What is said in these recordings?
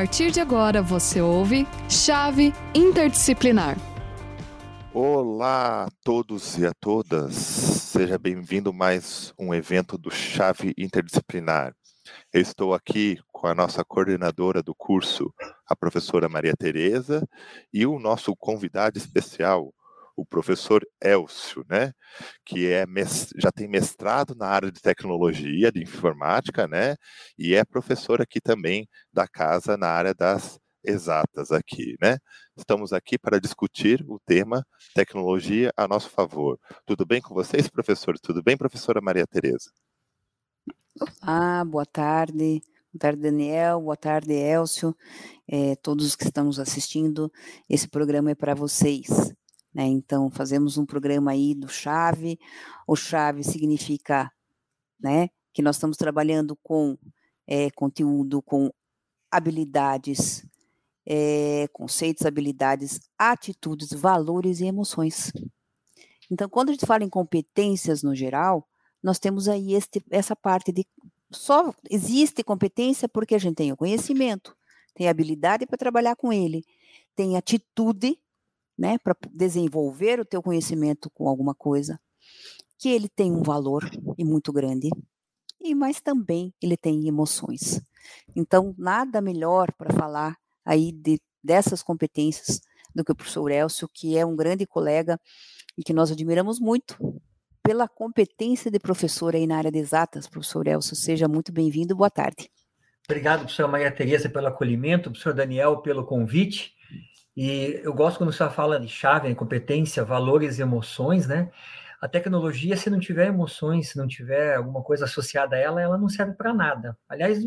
partir de agora você ouve Chave Interdisciplinar. Olá a todos e a todas, seja bem-vindo mais um evento do Chave Interdisciplinar. Eu estou aqui com a nossa coordenadora do curso, a professora Maria Tereza, e o nosso convidado especial, o professor Elcio, né, que é já tem mestrado na área de tecnologia, de informática, né, e é professor aqui também da casa na área das exatas aqui, né? Estamos aqui para discutir o tema tecnologia a nosso favor. Tudo bem com vocês, professor? Tudo bem, professora Maria Tereza? Olá, boa tarde. Boa tarde, Daniel. Boa tarde, Elcio. É, todos que estamos assistindo, esse programa é para vocês. Né? Então, fazemos um programa aí do Chave. O Chave significa né, que nós estamos trabalhando com é, conteúdo, com habilidades, é, conceitos, habilidades, atitudes, valores e emoções. Então, quando a gente fala em competências no geral, nós temos aí este, essa parte de só existe competência porque a gente tem o conhecimento, tem habilidade para trabalhar com ele, tem atitude né, para desenvolver o teu conhecimento com alguma coisa, que ele tem um valor e muito grande, e mas também ele tem emoções. Então, nada melhor para falar aí de, dessas competências do que o professor Elcio, que é um grande colega e que nós admiramos muito pela competência de professor aí na área de exatas. Professor Elcio, seja muito bem-vindo, boa tarde. Obrigado, professora Maria Tereza, pelo acolhimento, professor Daniel, pelo convite. E eu gosto quando você fala de chave, competência, valores e emoções, né? A tecnologia, se não tiver emoções, se não tiver alguma coisa associada a ela, ela não serve para nada. Aliás,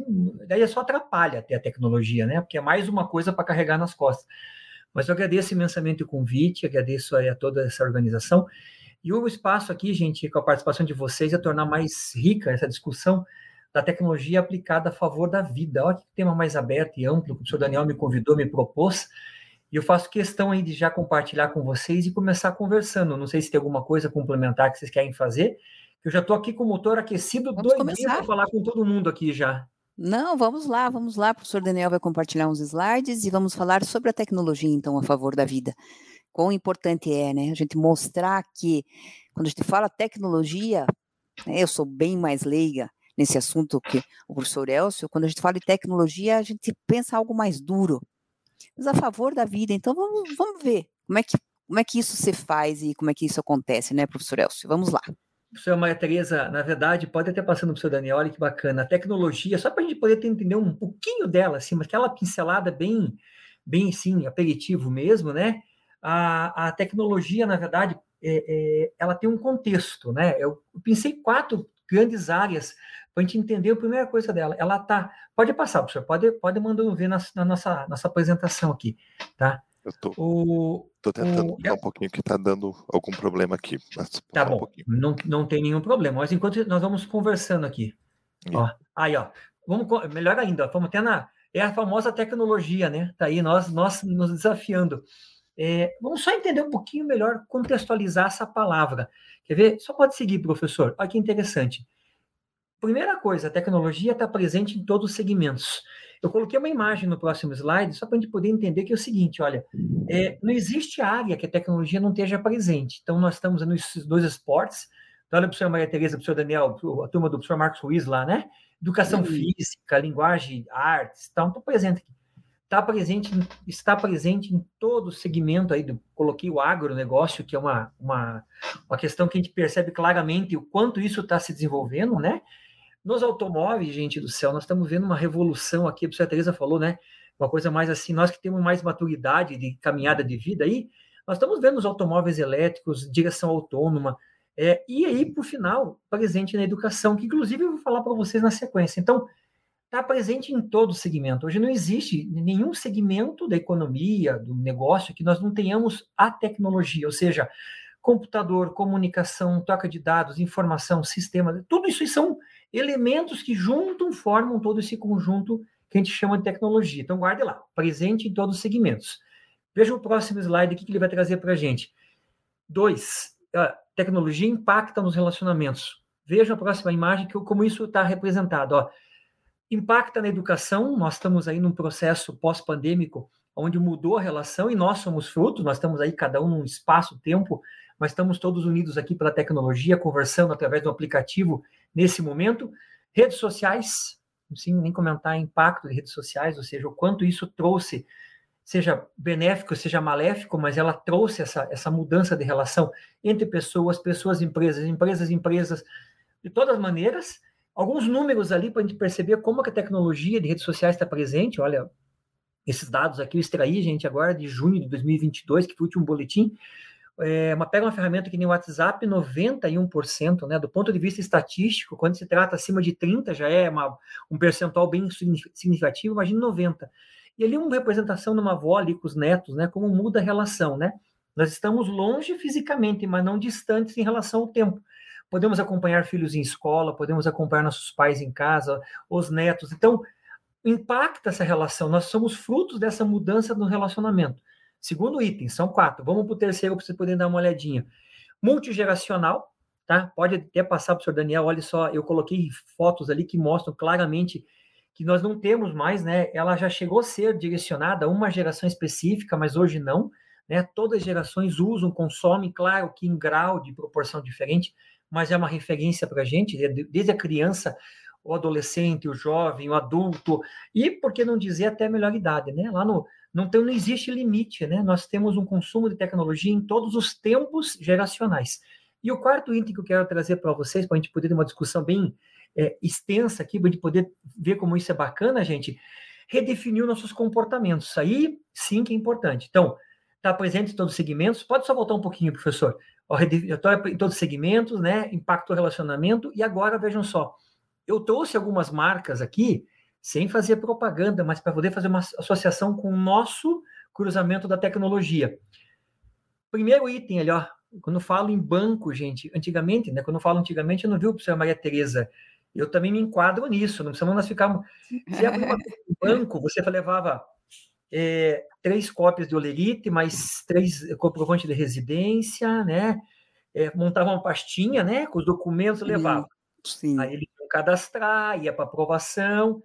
daí é só atrapalha até a tecnologia, né? Porque é mais uma coisa para carregar nas costas. Mas eu agradeço imensamente o convite, agradeço a toda essa organização. E o espaço aqui, gente, com a participação de vocês, é tornar mais rica essa discussão da tecnologia aplicada a favor da vida. Olha que tema mais aberto e amplo que o professor Daniel me convidou, me propôs. E eu faço questão aí de já compartilhar com vocês e começar conversando. Não sei se tem alguma coisa complementar que vocês querem fazer. Eu já estou aqui com o motor aquecido, vamos doidinho para falar com todo mundo aqui já. Não, vamos lá, vamos lá. O professor Daniel vai compartilhar uns slides e vamos falar sobre a tecnologia, então, a favor da vida. Quão importante é, né? A gente mostrar que, quando a gente fala tecnologia, né, eu sou bem mais leiga nesse assunto que o professor Elcio, quando a gente fala de tecnologia, a gente pensa algo mais duro, mas a favor da vida. Então vamos, vamos ver como é, que, como é que isso se faz e como é que isso acontece, né, professor Elcio? Vamos lá. Professora Maria Tereza, na verdade, pode até passando para o professor Daniel, olha que bacana, a tecnologia, só para a gente poder entender um pouquinho dela, assim, aquela pincelada bem, bem, assim, aperitivo mesmo, né? A, a tecnologia, na verdade, é, é, ela tem um contexto, né? Eu pensei quatro grandes áreas para a gente entender a primeira coisa dela. Ela tá. Pode passar, professor, pode, pode mandando ver na, na nossa, nossa apresentação aqui, tá? Eu tô, o, tô tentando o, um pouquinho que está dando algum problema aqui. tá bom, um não, não tem nenhum problema. Mas enquanto nós vamos conversando aqui. Ó, aí, ó. Vamos, melhor ainda, vamos até na. É a famosa tecnologia, né? Tá aí nós, nós nos desafiando. É, vamos só entender um pouquinho melhor, contextualizar essa palavra. Quer ver? Só pode seguir, professor. Olha que interessante. Primeira coisa, a tecnologia está presente em todos os segmentos. Eu coloquei uma imagem no próximo slide só para a gente poder entender que é o seguinte, olha, é, não existe área que a tecnologia não esteja presente. Então, nós estamos nos dois esportes, então, olha para o senhor Maria Tereza, para o senhor Daniel, a turma do professor Marcos Ruiz lá, né? Educação uhum. física, linguagem, artes, então, estou presente aqui. Está presente, está presente em todo o segmento aí, do, coloquei o agronegócio, que é uma, uma, uma questão que a gente percebe claramente o quanto isso está se desenvolvendo, né? Nos automóveis, gente do céu, nós estamos vendo uma revolução aqui, a Teresa falou, né? Uma coisa mais assim, nós que temos mais maturidade de caminhada de vida aí, nós estamos vendo os automóveis elétricos, direção autônoma, é, e aí, por final, presente na educação, que inclusive eu vou falar para vocês na sequência. Então, está presente em todo segmento. Hoje não existe nenhum segmento da economia, do negócio, que nós não tenhamos a tecnologia, ou seja, computador, comunicação, troca de dados, informação, sistema, tudo isso são elementos que juntam, formam todo esse conjunto que a gente chama de tecnologia. Então, guarde lá, presente em todos os segmentos. Veja o próximo slide aqui que ele vai trazer para a gente. Dois, a tecnologia impacta nos relacionamentos. Veja a próxima imagem, que, como isso está representado. Ó. Impacta na educação, nós estamos aí num processo pós-pandêmico onde mudou a relação e nós somos frutos, nós estamos aí cada um num espaço-tempo, mas estamos todos unidos aqui pela tecnologia, conversando através do aplicativo nesse momento. Redes sociais, sem nem comentar impacto de redes sociais, ou seja, o quanto isso trouxe, seja benéfico, seja maléfico, mas ela trouxe essa, essa mudança de relação entre pessoas, pessoas, empresas, empresas, empresas, de todas maneiras. Alguns números ali para a gente perceber como que a tecnologia de redes sociais está presente. Olha, esses dados aqui eu extraí, gente, agora de junho de 2022, que foi o último boletim. É, uma, pega uma ferramenta que nem o WhatsApp, 91%, né? Do ponto de vista estatístico, quando se trata acima de 30, já é uma, um percentual bem significativo, imagina 90. E ali uma representação numa avó ali com os netos, né? Como muda a relação, né? Nós estamos longe fisicamente, mas não distantes em relação ao tempo. Podemos acompanhar filhos em escola, podemos acompanhar nossos pais em casa, os netos. Então, impacta essa relação. Nós somos frutos dessa mudança no relacionamento. Segundo item, são quatro. Vamos para o terceiro para vocês poderem dar uma olhadinha. Multigeracional, tá? Pode até passar para o senhor Daniel. Olha só, eu coloquei fotos ali que mostram claramente que nós não temos mais, né? Ela já chegou a ser direcionada a uma geração específica, mas hoje não. Né? Todas as gerações usam, consomem, claro que em grau de proporção diferente, mas é uma referência para a gente, desde a criança o adolescente, o jovem, o adulto, e por que não dizer até a melhor idade, né? Lá no não, tem, não existe limite, né? Nós temos um consumo de tecnologia em todos os tempos geracionais. E o quarto item que eu quero trazer para vocês, para a gente poder ter uma discussão bem é, extensa aqui, para a gente poder ver como isso é bacana, gente, redefinir nossos comportamentos. Isso aí sim que é importante. Então, está presente em todos os segmentos. Pode só voltar um pouquinho, professor. Estou em todos os segmentos, né? Impacto relacionamento. E agora, vejam só, eu trouxe algumas marcas aqui, sem fazer propaganda, mas para poder fazer uma associação com o nosso cruzamento da tecnologia. Primeiro item ali, ó, quando eu falo em banco, gente, antigamente, né? Quando eu falo antigamente, eu não vi o professor Maria Tereza. Eu também me enquadro nisso, não precisamos nós ficarmos. Se abrir um banco, você levava é, três cópias de olerite, mais três comprovantes de residência, né? É, montava uma pastinha, né? Com os documentos, levava. Sim. Aí ele cadastrar, ia para aprovação.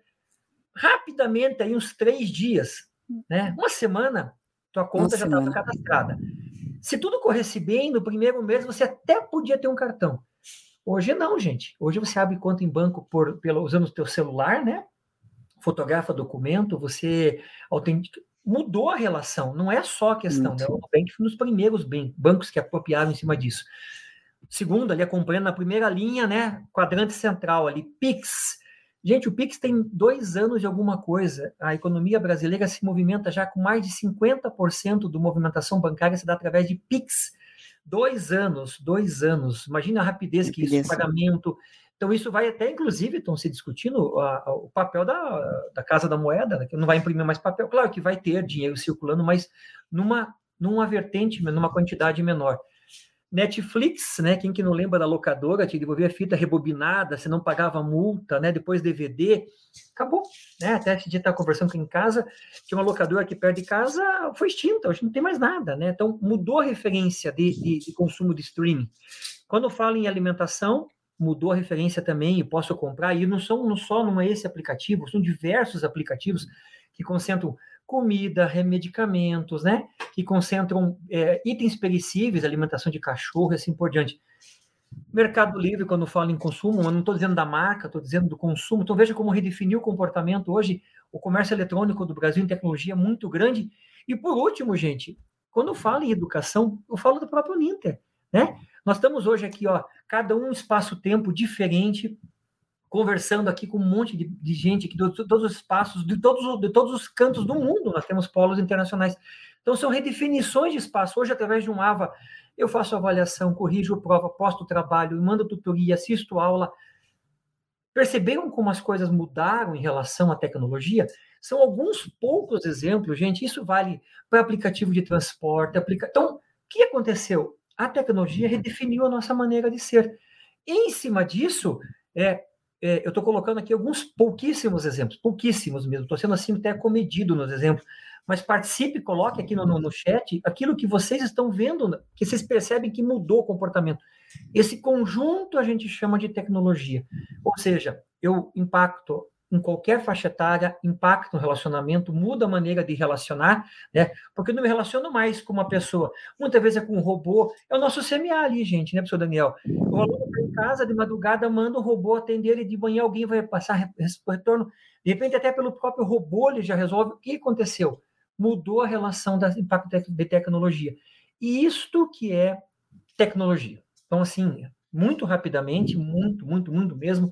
Rapidamente, aí uns três dias, né? uma semana, tua conta uma já estava cadastrada. Se tudo corresse bem, no primeiro mês você até podia ter um cartão. Hoje não, gente. Hoje você abre conta em banco por, pelo, usando o teu celular, né? Fotografa documento, você autentica. Mudou a relação, não é só a questão, né? O Nubank foi um dos primeiros bancos que apropriaram em cima disso. Segundo, ali acompanhando na primeira linha, né? Quadrante central ali, PIX. Gente, o PIX tem dois anos de alguma coisa. A economia brasileira se movimenta já com mais de 50% da movimentação bancária se dá através de PIX. Dois anos, dois anos. Imagina a rapidez que isso, pagamento. Então, isso vai até, inclusive, estão se discutindo a, a, o papel da, da Casa da Moeda, né, que não vai imprimir mais papel. Claro que vai ter dinheiro circulando, mas numa, numa vertente, numa quantidade menor. Netflix, né? Quem que não lembra da locadora, te devolvia fita rebobinada, você não pagava multa, né? Depois DVD, acabou, né? Até a gente está conversando aqui em casa, tinha uma locadora aqui perto de casa, foi extinta, hoje não tem mais nada, né? Então mudou a referência de, de, de consumo de streaming. Quando eu falo em alimentação, mudou a referência também, e posso comprar, e não são não só não é esse aplicativo, são diversos aplicativos que concentram comida, remedicamentos, né? Que concentram é, itens perecíveis, alimentação de cachorro e assim por diante. Mercado Livre, quando falo em consumo, eu não estou dizendo da marca, estou dizendo do consumo. Então veja como redefiniu o comportamento hoje. O comércio eletrônico do Brasil em tecnologia é muito grande. E por último, gente, quando falo em educação, eu falo do próprio Ninter, né? Nós estamos hoje aqui, ó, cada um espaço-tempo diferente, conversando aqui com um monte de, de gente aqui de todos os espaços, de todos, de todos os cantos do mundo, nós temos polos internacionais. Então, são redefinições de espaço. Hoje, através de um AVA, eu faço avaliação, corrijo prova, posto trabalho, mando tutoria, assisto aula. Perceberam como as coisas mudaram em relação à tecnologia? São alguns poucos exemplos, gente. Isso vale para aplicativo de transporte. Aplica... Então, o que aconteceu? A tecnologia redefiniu a nossa maneira de ser. Em cima disso, é, é, eu estou colocando aqui alguns pouquíssimos exemplos, pouquíssimos mesmo, estou sendo assim até comedido nos exemplos, mas participe, coloque aqui no, no, chat aquilo que vocês estão vendo, que vocês percebem que mudou o comportamento. Esse conjunto a gente chama de tecnologia, ou seja, eu impacto em qualquer faixa etária, impacta no relacionamento, muda a maneira de relacionar, né? Porque eu não me relaciono mais com uma pessoa. Muitas vezes é com um robô. É o nosso CMA ali, gente, né, professor Daniel? O aluno casa, de madrugada, manda o robô atender ele, de manhã alguém vai passar retorno. De repente, até pelo próprio robô, ele já resolve. O que aconteceu? Mudou a relação do impacto de tecnologia. E isto que é tecnologia. Então, assim, muito rapidamente, muito, muito, muito mesmo,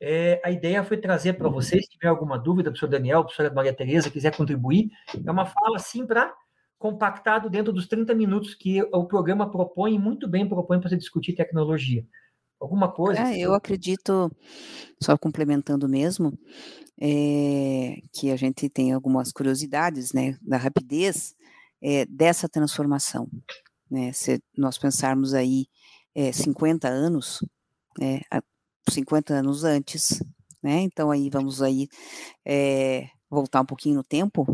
é, a ideia foi trazer para vocês, se tiver alguma dúvida, professor Daniel, professora Maria Tereza, quiser contribuir, é uma fala assim para compactado dentro dos 30 minutos que o programa propõe, muito bem propõe para você discutir tecnologia. Alguma coisa? É, eu acredito, só complementando mesmo, é, que a gente tem algumas curiosidades, né, da rapidez é, dessa transformação. Né, se nós pensarmos aí é, 50 anos, né, 50 anos antes, né? Então aí vamos aí é, voltar um pouquinho no tempo.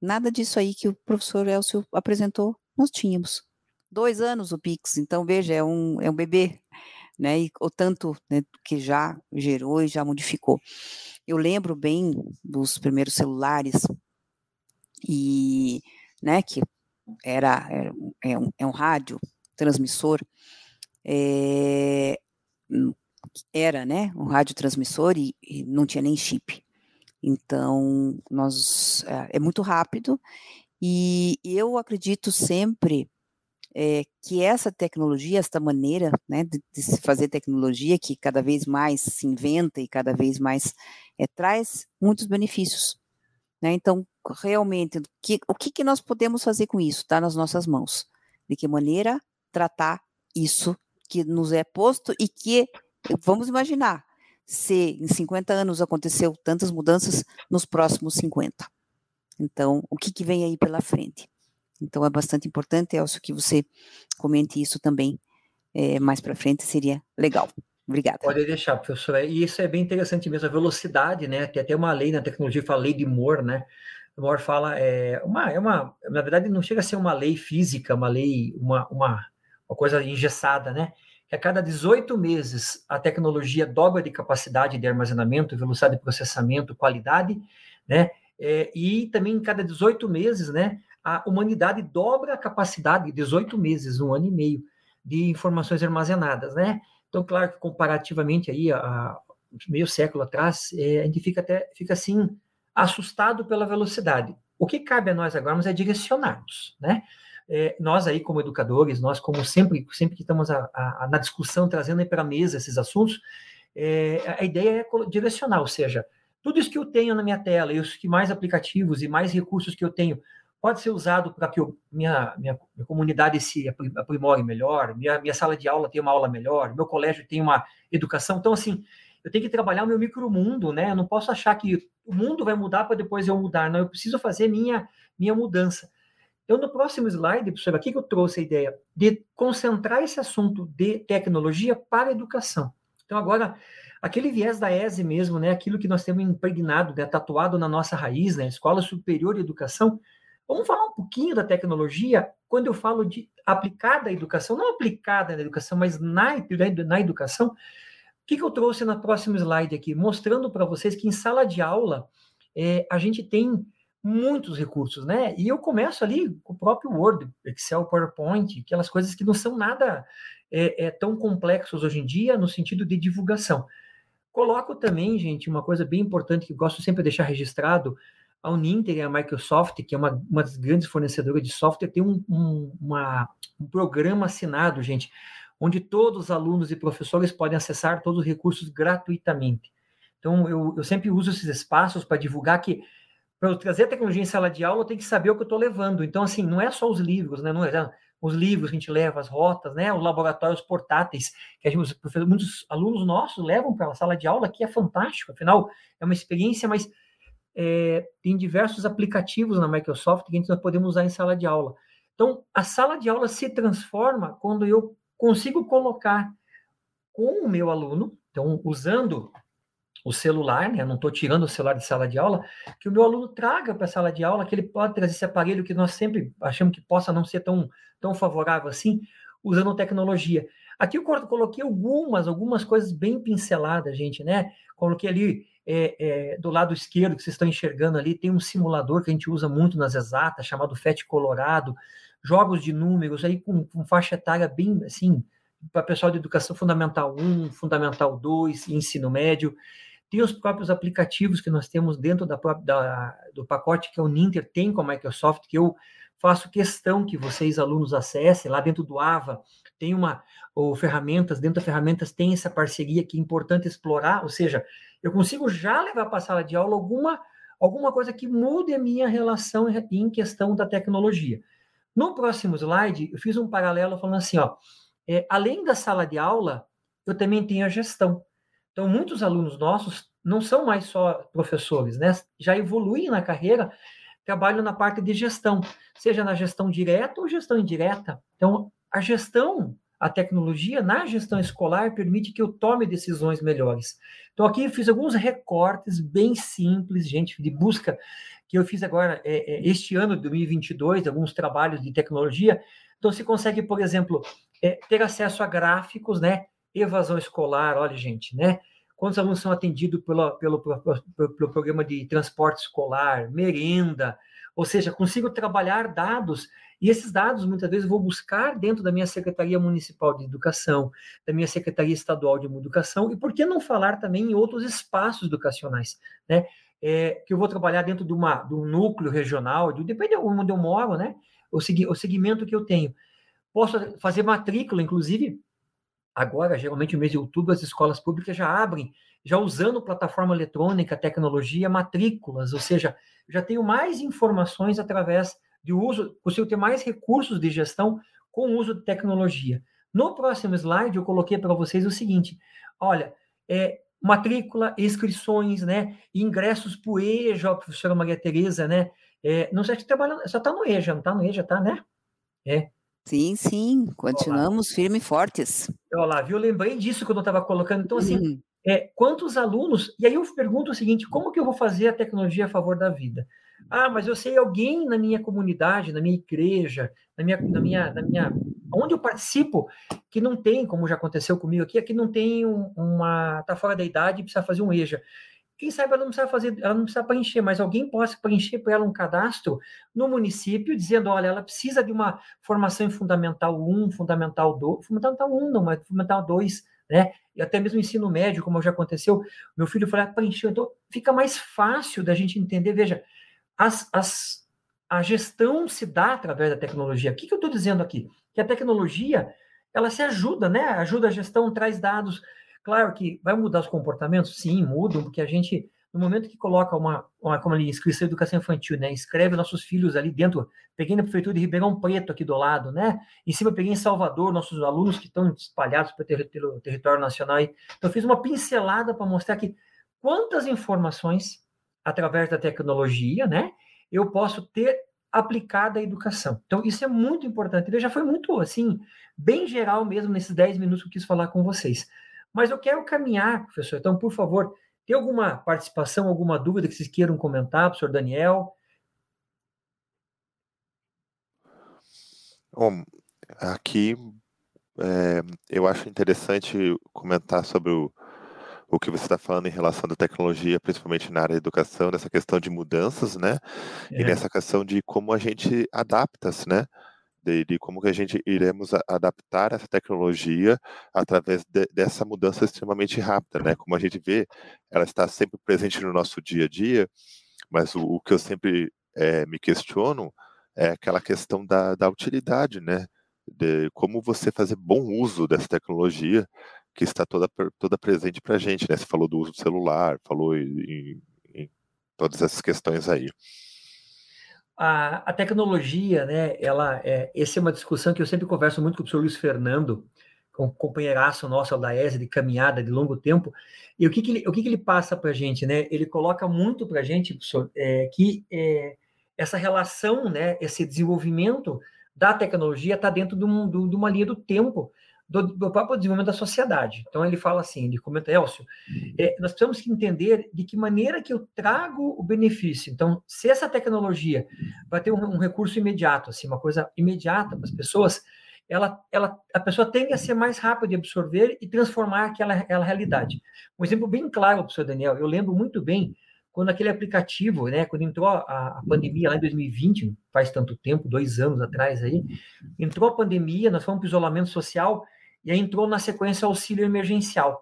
Nada disso aí que o professor Elcio apresentou, nós tínhamos. Dois anos o Pix, então veja, é um, é um bebê, né? E o tanto né, que já gerou e já modificou. Eu lembro bem dos primeiros celulares e, né, que era, é, um, é um rádio transmissor, é, era, né, um radiotransmissor e, e não tinha nem chip. Então, nós é, é muito rápido e eu acredito sempre é, que essa tecnologia, esta maneira né, de, de, se fazer tecnologia, que cada vez mais se inventa e cada vez mais é, traz muitos benefícios. Né? Então, realmente, que, o que, que nós podemos fazer com isso? Está nas nossas mãos. De que maneira tratar isso que nos é posto e que vamos imaginar se em 50 anos aconteceu tantas mudanças nos próximos 50. Então, o que, que vem aí pela frente? Então, é bastante importante, Elcio, que você comente isso também é, mais para frente, seria legal. Obrigada. Pode deixar, professora. E isso é bem interessante mesmo, a velocidade, né? Tem até uma lei na tecnologia fala lei de Moore, né? Moore fala, é uma, é uma, na verdade, não chega a ser uma lei física, uma lei, uma, uma, uma coisa engessada, né? que a cada 18 meses a tecnologia dobra de capacidade de armazenamento, velocidade de processamento, qualidade, né? É, e também cada 18 meses, né, a humanidade dobra a capacidade, 18 meses, um ano e meio, de informações armazenadas, né? Então, claro que comparativamente aí a, a meio século atrás, é, a gente fica até fica assim assustado pela velocidade. O que cabe a nós agora é direcionarmos, né? é, nós aí como educadores, nós como sempre, sempre que estamos a, a, na discussão, trazendo para a mesa esses assuntos, é, a ideia é direcionar, ou seja, tudo isso que eu tenho na minha tela, e os que mais aplicativos e mais recursos que eu tenho, pode ser usado para que eu, minha, minha, minha, comunidade se aprimore melhor, minha, minha sala de aula tenha uma aula melhor, meu colégio tenha uma educação. Então, assim, eu tenho que trabalhar o meu micromundo, né? Eu não posso achar que o mundo vai mudar para depois eu mudar, não. Eu preciso fazer minha, minha mudança. Então, no próximo slide, professor, aqui que eu trouxe a ideia de concentrar esse assunto de tecnologia para a educação. Então, agora, aquele viés da ESE mesmo, né, aquilo que nós temos impregnado, né, tatuado na nossa raiz, né, Escola Superior de Educação, vamos falar um pouquinho da tecnologia quando eu falo de aplicada à educação, não aplicada na educação, mas na, na educação. O que, que eu trouxe no próximo slide aqui? Mostrando para vocês que em sala de aula é, a gente tem muitos recursos, né? E eu começo ali com o próprio Word, Excel, PowerPoint, aquelas coisas que não são nada é, é, tão complexos hoje em dia no sentido de divulgação. Coloco também, gente, uma coisa bem importante que gosto sempre de deixar registrado, a Uninter e a Microsoft, que é uma, uma das grandes fornecedoras de software, tem um, um, uma, um programa assinado, gente, onde todos os alunos e professores podem acessar todos os recursos gratuitamente. Então, eu, eu sempre uso esses espaços para divulgar que para eu trazer tecnologia em sala de aula, eu tenho que saber o que eu estou levando. Então, assim, não é só os livros, né? Não é, os livros que a gente leva, as rotas, né? Os laboratórios portáteis, que gente, muitos alunos nossos levam para a sala de aula, que é fantástico, afinal, é uma experiência, mas é, tem diversos aplicativos na Microsoft que a gente podemos usar em sala de aula. Então, a sala de aula se transforma quando eu consigo colocar com o meu aluno, então, usando o celular, né? Eu não estou tirando o celular de sala de aula, que o meu aluno traga para a sala de aula, que ele pode trazer esse aparelho que nós sempre achamos que possa não ser tão, tão favorável assim, usando tecnologia. Aqui eu coloquei algumas, algumas coisas bem pinceladas, gente, né? Coloquei ali é, é, do lado esquerdo que vocês estão enxergando ali, tem um simulador que a gente usa muito nas exatas, chamado FET Colorado, jogos de números aí com, com faixa etária bem assim, para pessoal de educação fundamental 1, fundamental 2, ensino médio. Tem os próprios aplicativos que nós temos dentro da, da, do pacote que é o Ninter tem com a Microsoft, que eu faço questão que vocês, alunos, acessem. Lá dentro do AVA tem uma, ou ferramentas, dentro das ferramentas tem essa parceria que é importante explorar, ou seja, eu consigo já levar para a sala de aula alguma, alguma coisa que mude a minha relação em questão da tecnologia. No próximo slide, eu fiz um paralelo falando assim, ó, é, além da sala de aula, eu também tenho a gestão. Então, muitos alunos nossos não são mais só professores, né? Já evoluem na carreira, trabalham na parte de gestão, seja na gestão direta ou gestão indireta. Então, a gestão, a tecnologia na gestão escolar permite que eu tome decisões melhores. Então, aqui eu fiz alguns recortes bem simples, gente, de busca que eu fiz agora é, é, este ano, 2022, alguns trabalhos de tecnologia. Então, se consegue, por exemplo, é, ter acesso a gráficos, né? Evasão escolar, olha, gente, né? Quantos alunos são atendidos pelo, pelo, pelo, programa de transporte escolar, merenda, ou seja, consigo trabalhar dados e esses dados muitas vezes eu vou buscar dentro da minha Secretaria Municipal de Educação, da minha Secretaria Estadual de Educação e por que não falar também em outros espaços educacionais, né? É, que eu vou trabalhar dentro de, uma, de um núcleo regional, de, depende de onde eu moro, né? O, o segmento que eu tenho. Posso fazer matrícula, inclusive, agora, geralmente no mês de outubro, as escolas públicas já abrem, já usando plataforma eletrônica, tecnologia, matrículas, ou seja, já tenho mais informações através de uso, consigo ter mais recursos de gestão com o uso de tecnologia. No próximo slide, eu coloquei para vocês o seguinte: olha, é, matrícula, inscrições, né, ingressos para o EJA, professora Maria Tereza, né, é, não sei se trabalhando, só está no EJA, não está no EJA, tá, né? É, Sim, sim, continuamos firmes e fortes. Olha lá, viu? Eu lembrei disso quando eu estava colocando. Então, assim, uhum. é, quantos alunos. E aí eu pergunto o seguinte: como que eu vou fazer a tecnologia a favor da vida? Ah, mas eu sei alguém na minha comunidade, na minha igreja, na minha, na minha, na minha, onde eu participo, que não tem, como já aconteceu comigo aqui, aqui não tem uma, tá fora da idade e precisa fazer um EJA. Quem sabe ela não precisa fazer, ela não precisa preencher, mas alguém possa preencher para ela um cadastro no município, dizendo, olha, ela precisa de uma formação em Fundamental 1, Fundamental 2, Fundamental 1 não, mas Fundamental 2, né? E até mesmo ensino médio, como já aconteceu, meu filho foi lá preencheu. Então, fica mais fácil da gente entender, veja, as, as, a gestão se dá através da tecnologia. O que, que eu estou dizendo aqui? Que a tecnologia, ela se ajuda, né? Ajuda a gestão, traz dados, Claro que vai mudar os comportamentos? Sim, mudam, porque a gente, no momento que coloca uma, uma como ali, inscrição educação infantil, né, escreve nossos filhos ali dentro, peguei na prefeitura de Ribeirão Preto aqui do lado, né, em cima peguei em Salvador, nossos alunos que estão espalhados pelo, pelo território nacional. Aí. Então, fiz uma pincelada para mostrar que quantas informações, através da tecnologia, né, eu posso ter aplicada à educação. Então, isso é muito importante. Ele já foi muito, assim, bem geral mesmo nesses 10 minutos que eu quis falar com vocês. Mas eu quero caminhar, professor. Então, por favor, tem alguma participação, alguma dúvida que vocês queiram comentar, professor Daniel? Bom, aqui é, eu acho interessante comentar sobre o, o que você está falando em relação à tecnologia, principalmente na área da educação, nessa questão de mudanças, né? É. E nessa questão de como a gente adapta-se, né? De, de, como que a gente iremos adaptar essa tecnologia através de, dessa mudança extremamente rápida, né? Como a gente vê, ela está sempre presente no nosso dia a dia, mas o, o que eu sempre é, me questiono é aquela questão da, da utilidade, né? De como você fazer bom uso dessa tecnologia que está toda, toda presente para a gente, né? Você falou do uso do celular, falou em, em todas essas questões aí a, a tecnologia, né, ela, é, essa é uma discussão que eu sempre converso muito com o professor Luiz Fernando, com o companheiraço nosso da ESA, de caminhada de longo tempo, e o que, que, ele, o que, que ele passa para a gente, né? Ele coloca muito para a gente, professor, é, que é, essa relação, né, esse desenvolvimento da tecnologia está dentro de, um, de, uma linha do tempo, do, do, próprio desenvolvimento da sociedade. Então ele fala assim, ele comenta, Elcio, é, nós precisamos entender de que maneira que eu trago o benefício. Então, se essa tecnologia vai ter um, um recurso imediato, assim, uma coisa imediata para as pessoas, ela, ela, a pessoa tende a ser mais rápida de absorver e transformar aquela, aquela realidade. Um exemplo bem claro, professor Daniel, eu lembro muito bem quando aquele aplicativo, né, quando entrou a, a, pandemia lá em 2020, faz tanto tempo, dois anos atrás aí, entrou a pandemia, nós fomos para isolamento social e aí entrou na sequência auxílio emergencial.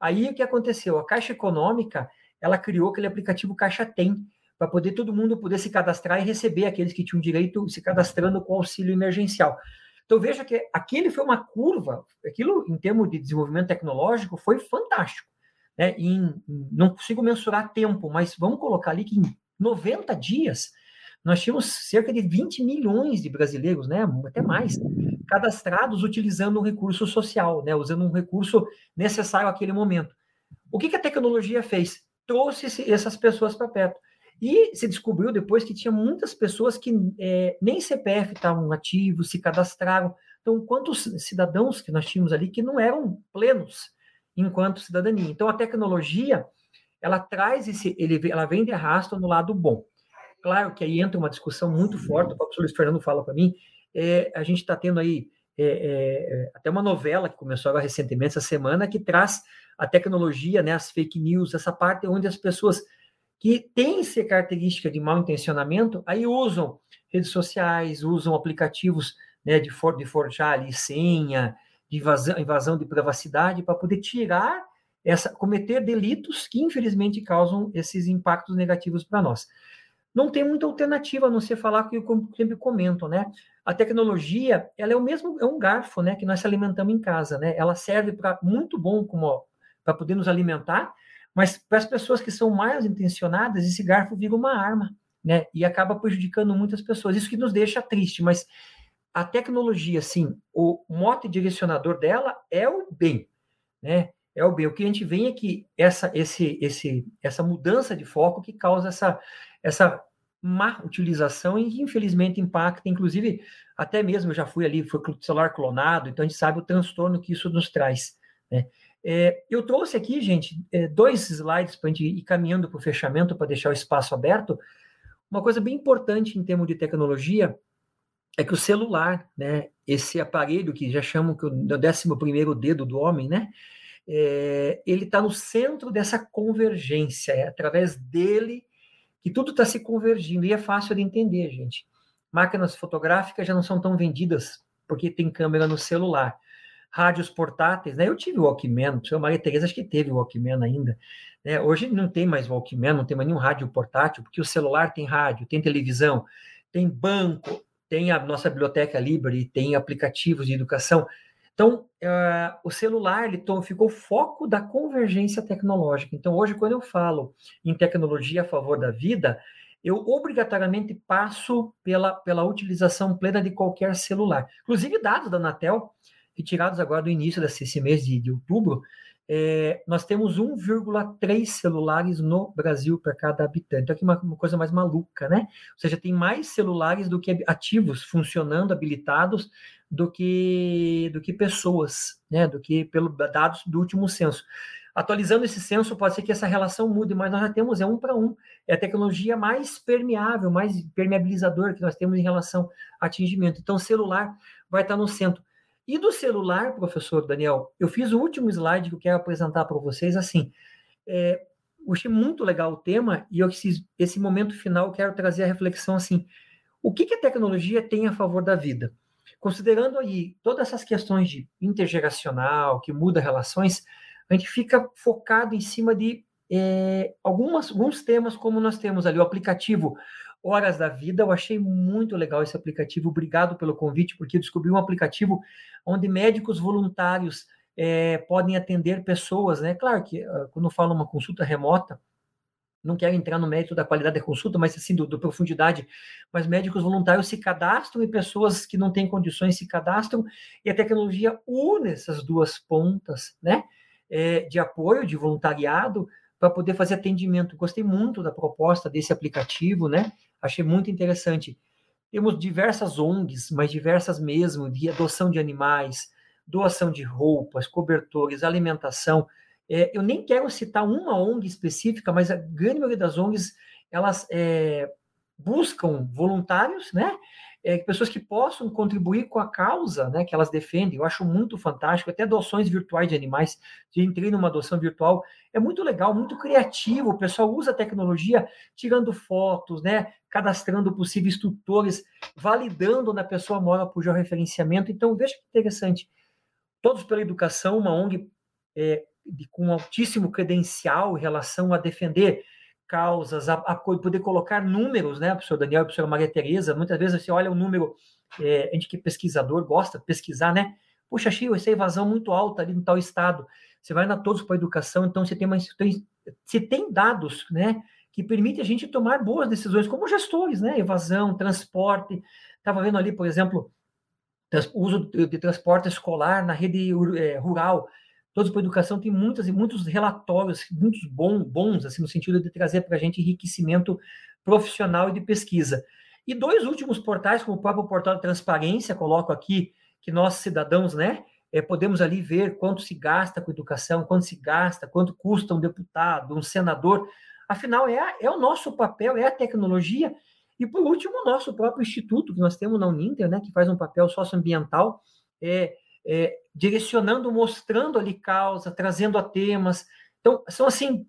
Aí o que aconteceu? A Caixa Econômica, ela criou aquele aplicativo Caixa Tem, para poder todo mundo poder se cadastrar e receber aqueles que tinham direito se cadastrando com auxílio emergencial. Então veja que aquele foi uma curva, aquilo em termos de desenvolvimento tecnológico foi fantástico. Né? Em, não consigo mensurar tempo, mas vamos colocar ali que em 90 dias nós tínhamos cerca de 20 milhões de brasileiros, né, até mais, cadastrados utilizando um recurso social, né, usando um recurso necessário àquele momento. O que, que a tecnologia fez? Trouxe essas pessoas para perto. E se descobriu depois que tinha muitas pessoas que é, nem CPF estavam ativos, se cadastraram. Então, quantos cidadãos que nós tínhamos ali que não eram plenos enquanto cidadania? Então, a tecnologia, ela traz esse, ele, ela vem de arrasto no lado bom. Claro que aí entra uma discussão muito forte, o professor Luiz Fernando fala para mim, é, a gente está tendo aí é, é, até uma novela que começou agora recentemente, essa semana, que traz a tecnologia, né, as fake news, essa parte onde as pessoas que têm essa característica de mau intencionamento, aí usam redes sociais, usam aplicativos né, de, for, de forjar ali senha, de invasão, invasão de privacidade, para poder tirar essa, cometer delitos que infelizmente causam esses impactos negativos para nós. Não tem muita alternativa a não ser falar que eu sempre comento, né? A tecnologia, ela é o mesmo, é um garfo, né, que nós se alimentamos em casa, né? Ela serve para muito bom como para poder nos alimentar, mas para as pessoas que são mais intencionadas, esse garfo vira uma arma, né? E acaba prejudicando muitas pessoas. Isso que nos deixa triste, mas a tecnologia, sim, o mote direcionador dela é o bem, né? É o bem. O que a gente vê é que essa, esse, esse, essa mudança de foco que causa essa, essa má utilização e infelizmente impacta, inclusive até mesmo eu já fui ali, foi celular clonado, então a gente sabe o transtorno que isso nos traz. Né? É, eu trouxe aqui, gente, é, dois slides para a gente ir caminhando para o fechamento, para deixar o espaço aberto. Uma coisa bem importante em termos de tecnologia é que o celular, né, esse aparelho que já chamam que o 11 primeiro dedo do homem, né, é, ele está no centro dessa convergência, é através dele que tudo está se convergindo, e é fácil de entender, gente. Máquinas fotográficas já não são tão vendidas porque tem câmera no celular rádios portáteis, né? Eu tive o Walkman, a Maria Tereza acho que teve o Walkman ainda. Né? Hoje não tem mais Walkman, não tem mais nenhum rádio portátil, porque o celular tem rádio, tem televisão, tem banco, tem a nossa biblioteca Libre, tem aplicativos de educação. Então, uh, o celular ele ficou foco da convergência tecnológica. Então, hoje, quando eu falo em tecnologia a favor da vida, eu obrigatoriamente passo pela, pela utilização plena de qualquer celular. Inclusive, dados da Anatel, retirados agora do início desse mês de, de outubro, é, nós temos 1,3 celulares no Brasil para cada habitante. Então, aqui uma, uma, coisa mais maluca, né? Ou seja, tem mais celulares do que ativos, funcionando, habilitados, do que, do que pessoas, né? Do que pelo dados do último censo. Atualizando esse censo, pode ser que essa relação mude, mas nós já temos, é um para um. É a tecnologia mais permeável, mais permeabilizadora que nós temos em relação a atingimento. Então, celular vai estar no centro. E do celular, professor Daniel, eu fiz o último slide que eu quero apresentar para vocês assim. É, eu achei muito legal o tema e eu, esse, esse momento final quero trazer a reflexão assim: o que, que a tecnologia tem a favor da vida? Considerando aí todas essas questões de intergeracional, que muda relações, a gente fica focado em cima de é, algumas, alguns temas, como nós temos ali o aplicativo Horas da Vida. Eu achei muito legal esse aplicativo. Obrigado pelo convite, porque descobri um aplicativo onde médicos voluntários é, podem atender pessoas, né? Claro que uh, quando falo uma consulta remota, não quero entrar no mérito da qualidade da consulta, mas assim, do, do, profundidade, mas médicos voluntários se cadastram e pessoas que não têm condições se cadastram, e a tecnologia une essas duas pontas, né? É, de apoio, de voluntariado, para poder fazer atendimento. Gostei muito da proposta desse aplicativo, né? Achei muito interessante. Temos diversas ONGs, mas diversas mesmo, de adoção de animais, doação de roupas, cobertores, alimentação. É, eu nem quero citar uma ONG específica, mas a grande maioria das ONGs elas é, buscam voluntários, né? É, pessoas que possam contribuir com a causa né, que elas defendem. Eu acho muito fantástico, até adoções virtuais de animais. Eu entrei numa adoção virtual, é muito legal, muito criativo. O pessoal usa a tecnologia tirando fotos, né, cadastrando possíveis tutores, validando onde a pessoa mora por georreferenciamento. Então, veja que interessante. Todos pela Educação, uma ONG é, com altíssimo credencial em relação a defender causas, a, a, poder colocar números, né, professor Daniel professora Maria Tereza, muitas vezes você olha um número, é, a gente que é pesquisador gosta de pesquisar, né, puxa, Chico, essa evasão muito alta ali no tal estado, você vai na Todos para a Educação, então você tem, uma, tem, você tem dados, né, que permite a gente tomar boas decisões como gestores, né, evasão, transporte, estava vendo ali, por exemplo, o uso de transporte escolar na rede é, rural, Todos para Educação tem muitas e muitos relatórios, muitos bons, bons assim, no sentido de trazer para a gente enriquecimento profissional e de pesquisa. E dois últimos portais, como o próprio portal de transparência, coloco aqui, que nós cidadãos, né, é, podemos ali ver quanto se gasta com educação, quanto se gasta, quanto custa um deputado, um senador. Afinal, é, é o nosso papel, é a tecnologia. E, por último, o nosso próprio instituto, que nós temos na Uninter, né, que faz um papel socioambiental, é, é, direcionando, mostrando ali causa, trazendo a temas. Então, são assim,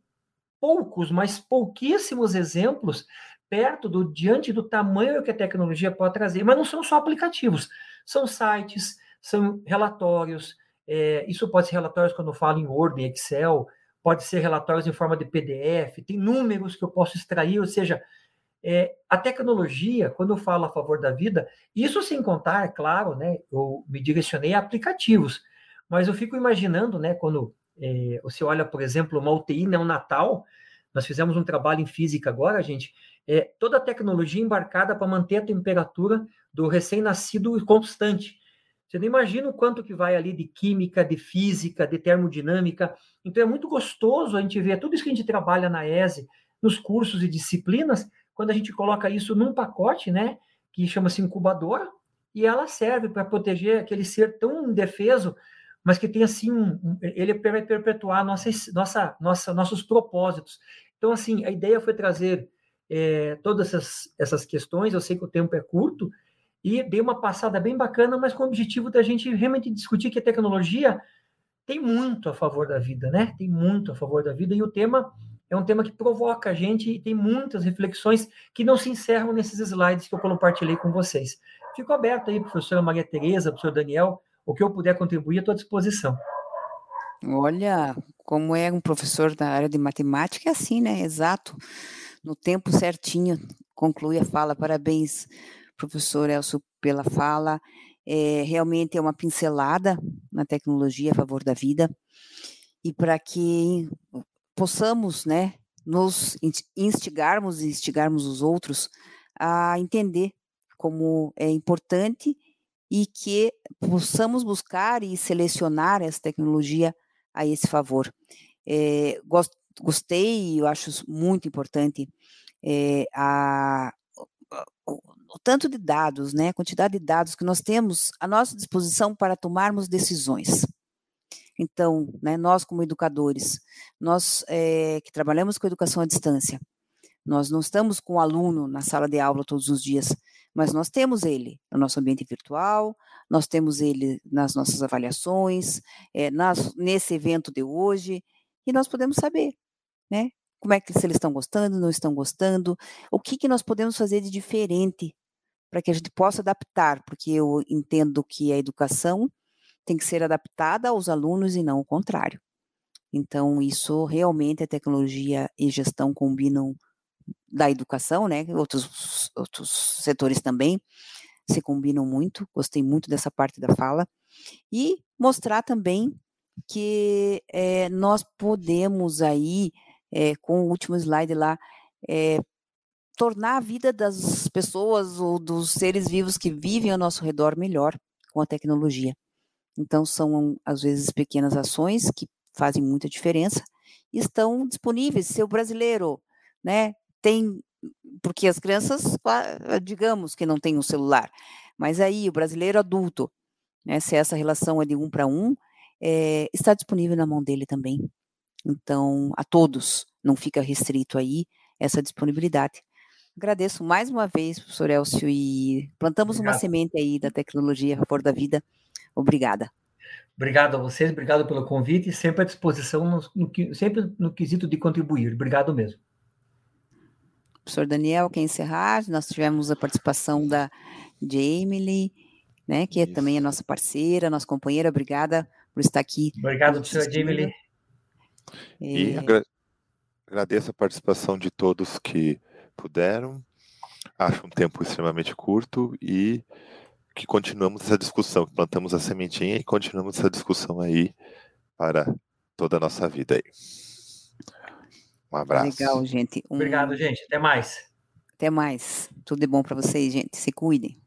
poucos, mas pouquíssimos exemplos perto do diante do tamanho que a tecnologia pode trazer, mas não são só aplicativos, são sites, são relatórios. É, isso pode ser relatórios quando eu falo em Word, em Excel, pode ser relatórios em forma de PDF, tem números que eu posso extrair, ou seja, é, a tecnologia, quando eu falo a favor da vida, isso sem contar, é claro, né, eu me direcionei a aplicativos, mas eu fico imaginando, né, quando é, você olha, por exemplo, uma UTI neonatal, nós fizemos um trabalho em física agora, gente, é, toda a tecnologia embarcada para manter a temperatura do recém-nascido constante. Você não imagina o quanto que vai ali de química, de física, de termodinâmica. Então é muito gostoso a gente ver tudo isso que a gente trabalha na ESE, nos cursos e disciplinas, quando a gente coloca isso num pacote, né, que chama-se incubadora, e ela serve para proteger aquele ser tão indefeso, mas que tem assim, um, ele vai perpetuar nossa, nossa, nossa, nossos propósitos. Então, assim, a ideia foi trazer é, todas essas, essas questões, eu sei que o tempo é curto, e dei uma passada bem bacana, mas com o objetivo da gente realmente discutir que a tecnologia tem muito a favor da vida, né? Tem muito a favor da vida, e o tema é um tema que provoca a gente e tem muitas reflexões que não se encerram nesses slides que eu compartilhei com vocês. Fico aberto aí, professora Maria Tereza, professor Daniel, o que eu puder contribuir, à tua disposição. Olha, como é um professor da área de matemática, é assim, né? Exato. No tempo certinho, conclui a fala. Parabéns, professor Elcio, pela fala. É, realmente é uma pincelada na tecnologia a favor da vida. E para que possamos, né, nos instigarmos e instigarmos os outros a entender como é importante e que possamos buscar e selecionar essa tecnologia a esse favor. É, gost, gostei, eu acho muito importante é, a, o, tanto de dados, né, a quantidade de dados que nós temos à nossa disposição para tomarmos decisões. Então, né, nós como educadores, nós é, que trabalhamos com educação à distância, nós não estamos com o aluno na sala de aula todos os dias, mas nós temos ele no nosso ambiente virtual, nós temos ele nas nossas avaliações, é, nas, nesse evento de hoje, e nós podemos saber, né? Como é que se eles estão gostando, não estão gostando, o que, que nós podemos fazer de diferente para que a gente possa adaptar, porque eu entendo que a educação tem que ser adaptada aos alunos e não o contrário. Então, isso realmente a tecnologia e gestão combinam da educação, né? Outros, outros setores também se combinam muito. Gostei muito dessa parte da fala. E mostrar também que é, nós podemos aí, é, com o último slide lá, é, tornar a vida das pessoas ou dos seres vivos que vivem ao nosso redor melhor com a tecnologia. Então, são, às vezes, pequenas ações que fazem muita diferença e estão disponíveis. Se o brasileiro né, tem. Porque as crianças, digamos que não tem um celular, mas aí o brasileiro adulto, né, se essa relação é de um para um, é, está disponível na mão dele também. Então, a todos, não fica restrito aí essa disponibilidade. Agradeço mais uma vez, professor Elcio, e plantamos Obrigado. uma semente aí da tecnologia a favor da vida. Obrigada. Obrigado a vocês, obrigado pelo convite e sempre à disposição, no, no, sempre no quesito de contribuir. Obrigado mesmo. Professor Daniel, quer encerrar? Nós tivemos a participação da Jamie, né, que é Isso. também a nossa parceira, nossa companheira. Obrigada por estar aqui. Obrigado, professora Jamie. E é... agradeço a participação de todos que puderam. Acho um tempo extremamente curto e que continuamos essa discussão, que plantamos a sementinha e continuamos essa discussão aí para toda a nossa vida aí. Um abraço. Legal, gente. Um... Obrigado, gente. Até mais. Até mais. Tudo de bom para vocês, gente. Se cuidem.